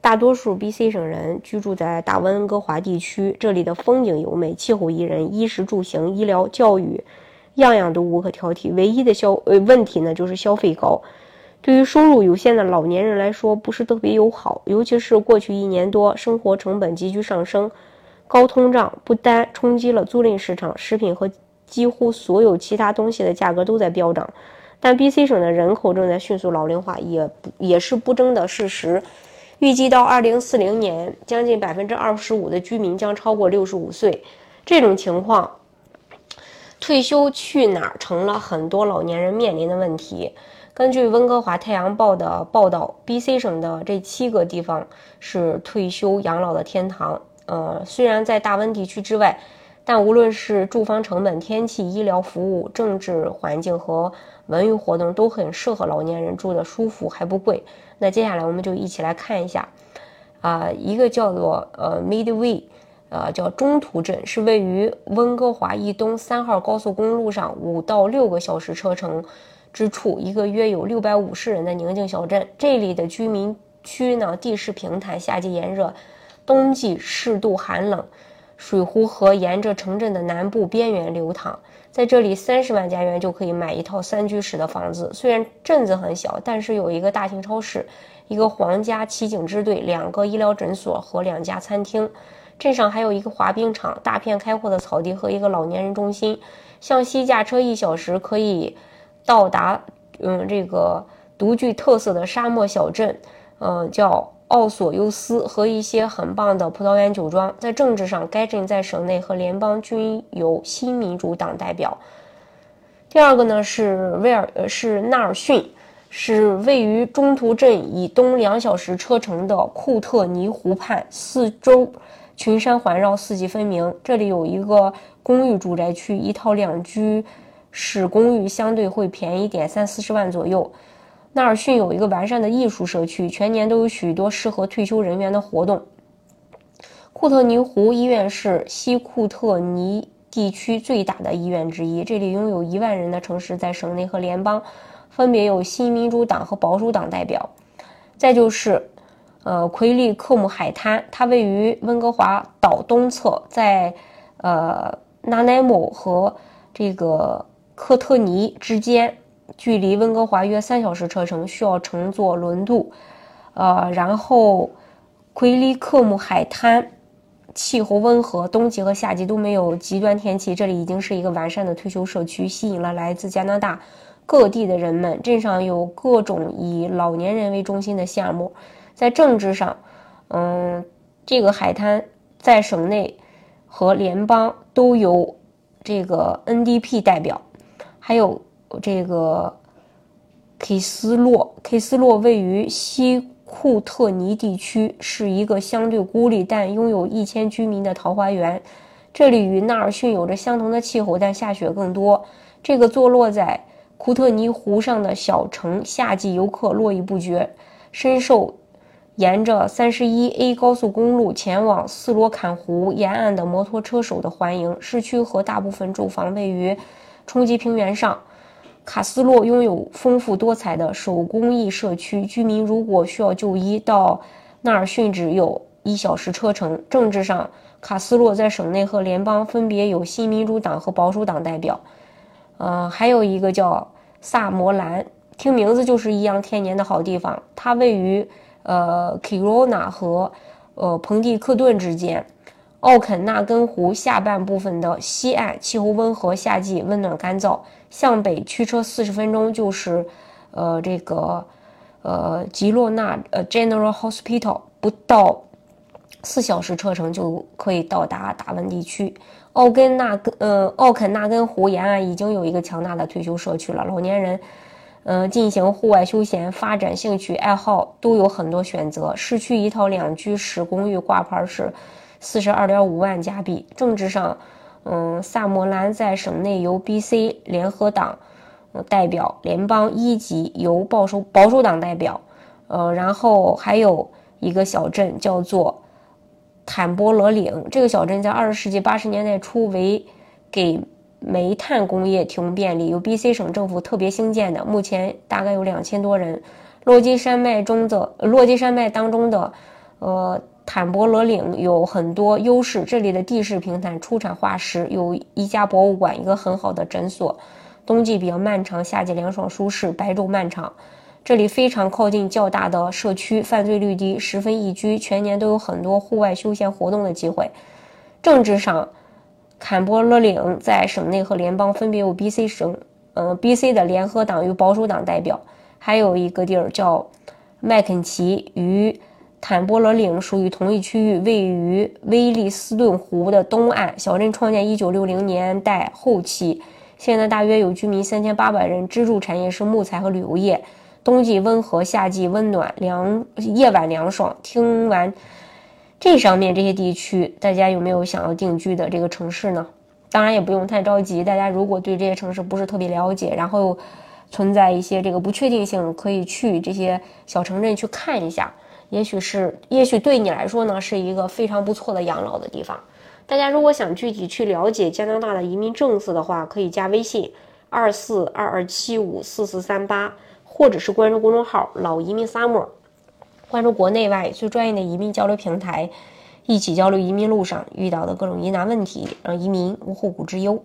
大多数 BC 省人居住在大温哥华地区，这里的风景优美，气候宜人，衣食住行、医疗、教育，样样都无可挑剔。唯一的消呃问题呢，就是消费高，对于收入有限的老年人来说，不是特别友好。尤其是过去一年多，生活成本急剧上升，高通胀不单冲击了租赁市场，食品和几乎所有其他东西的价格都在飙涨。但 BC 省的人口正在迅速老龄化，也也是不争的事实。预计到二零四零年，将近百分之二十五的居民将超过六十五岁。这种情况，退休去哪儿成了很多老年人面临的问题。根据温哥华太阳报的报道，BC 省的这七个地方是退休养老的天堂。呃，虽然在大温地区之外，但无论是住房成本、天气、医疗服务、政治环境和文娱活动，都很适合老年人住的舒服，还不贵。那接下来我们就一起来看一下，啊，一个叫做呃 Midway，呃叫中途镇，是位于温哥华以东三号高速公路上五到六个小时车程之处，一个约有六百五十人的宁静小镇。这里的居民区呢，地势平坦，夏季炎热，冬季适度寒冷。水湖河沿着城镇的南部边缘流淌，在这里三十万加元就可以买一套三居室的房子。虽然镇子很小，但是有一个大型超市、一个皇家骑警支队、两个医疗诊所和两家餐厅。镇上还有一个滑冰场、大片开阔的草地和一个老年人中心。向西驾车一小时可以到达，嗯，这个独具特色的沙漠小镇，嗯，叫。奥索尤斯和一些很棒的葡萄园酒庄。在政治上，该镇在省内和联邦均有新民主党代表。第二个呢是威尔，呃是纳尔逊，是位于中途镇以东两小时车程的库特尼湖畔，四周群山环绕，四季分明。这里有一个公寓住宅区，一套两居室公寓相对会便宜点，三四十万左右。纳尔逊有一个完善的艺术社区，全年都有许多适合退休人员的活动。库特尼湖医院是西库特尼地区最大的医院之一，这里拥有一万人的城市，在省内和联邦分别有新民主党和保守党代表。再就是，呃，奎利克姆海滩，它位于温哥华岛东侧，在呃纳奈姆和这个科特尼之间。距离温哥华约三小时车程，需要乘坐轮渡。呃，然后奎利克姆海滩气候温和，冬季和夏季都没有极端天气。这里已经是一个完善的退休社区，吸引了来自加拿大各地的人们。镇上有各种以老年人为中心的项目。在政治上，嗯，这个海滩在省内和联邦都有这个 NDP 代表，还有。这个 K 斯洛，K 斯洛位于西库特尼地区，是一个相对孤立但拥有一千居民的桃花源。这里与纳尔逊有着相同的气候，但下雪更多。这个坐落在库特尼湖上的小城，夏季游客络绎不绝，深受沿着三十一 A 高速公路前往斯罗坎湖沿岸的摩托车手的欢迎。市区和大部分住房位于冲积平原上。卡斯洛拥有丰富多彩的手工艺社区，居民如果需要就医，到纳尔逊只有一小时车程。政治上，卡斯洛在省内和联邦分别有新民主党和保守党代表。呃，还有一个叫萨摩兰，听名字就是颐养天年的好地方。它位于呃 Kirona 和呃彭蒂克顿之间。奥肯纳根湖下半部分的西岸气候温和，夏季温暖干燥。向北驱车四十分钟就是，呃，这个，呃，吉洛纳呃 General Hospital，不到四小时车程就可以到达达温地区。奥根纳根呃奥肯纳根湖沿岸已经有一个强大的退休社区了，老年人，嗯，进行户外休闲、发展兴趣爱好都有很多选择。市区一套两居室公寓挂牌是。四十二点五万加币。政治上，嗯，萨莫兰在省内由 BC 联合党代表，联邦一级由保守保守党代表。呃，然后还有一个小镇叫做坦波罗岭，这个小镇在二十世纪八十年代初为给煤炭工业提供便利，由 BC 省政府特别兴建的，目前大概有两千多人。落基山脉中的落基山脉当中的，呃，坦博罗岭有很多优势。这里的地势平坦，出产化石，有一家博物馆，一个很好的诊所。冬季比较漫长，夏季凉爽舒适，白昼漫长。这里非常靠近较大的社区，犯罪率低，十分宜居，全年都有很多户外休闲活动的机会。政治上，坎伯罗岭在省内和联邦分别有 B.C 省，呃，B.C 的联合党与保守党代表。还有一个地儿叫麦肯齐，与坦波罗岭属于同一区域，位于威利斯顿湖的东岸。小镇创建1960年代后期，现在大约有居民3800人，支柱产业是木材和旅游业。冬季温和，夏季温暖，凉夜晚凉爽。听完这上面这些地区，大家有没有想要定居的这个城市呢？当然也不用太着急，大家如果对这些城市不是特别了解，然后。存在一些这个不确定性，可以去这些小城镇去看一下，也许是，也许对你来说呢，是一个非常不错的养老的地方。大家如果想具体去了解加拿大的移民政策的话，可以加微信二四二二七五四四三八，或者是关注公众号“老移民 summer”，关注国内外最专业的移民交流平台，一起交流移民路上遇到的各种疑难问题，让移民无后顾之忧。